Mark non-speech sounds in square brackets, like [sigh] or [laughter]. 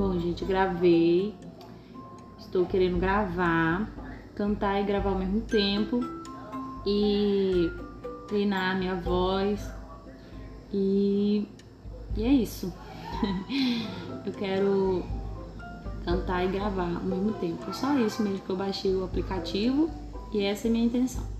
Bom, gente, gravei. Estou querendo gravar, cantar e gravar ao mesmo tempo e treinar a minha voz. E, e é isso. [laughs] eu quero cantar e gravar ao mesmo tempo. Só isso mesmo que eu baixei o aplicativo e essa é a minha intenção.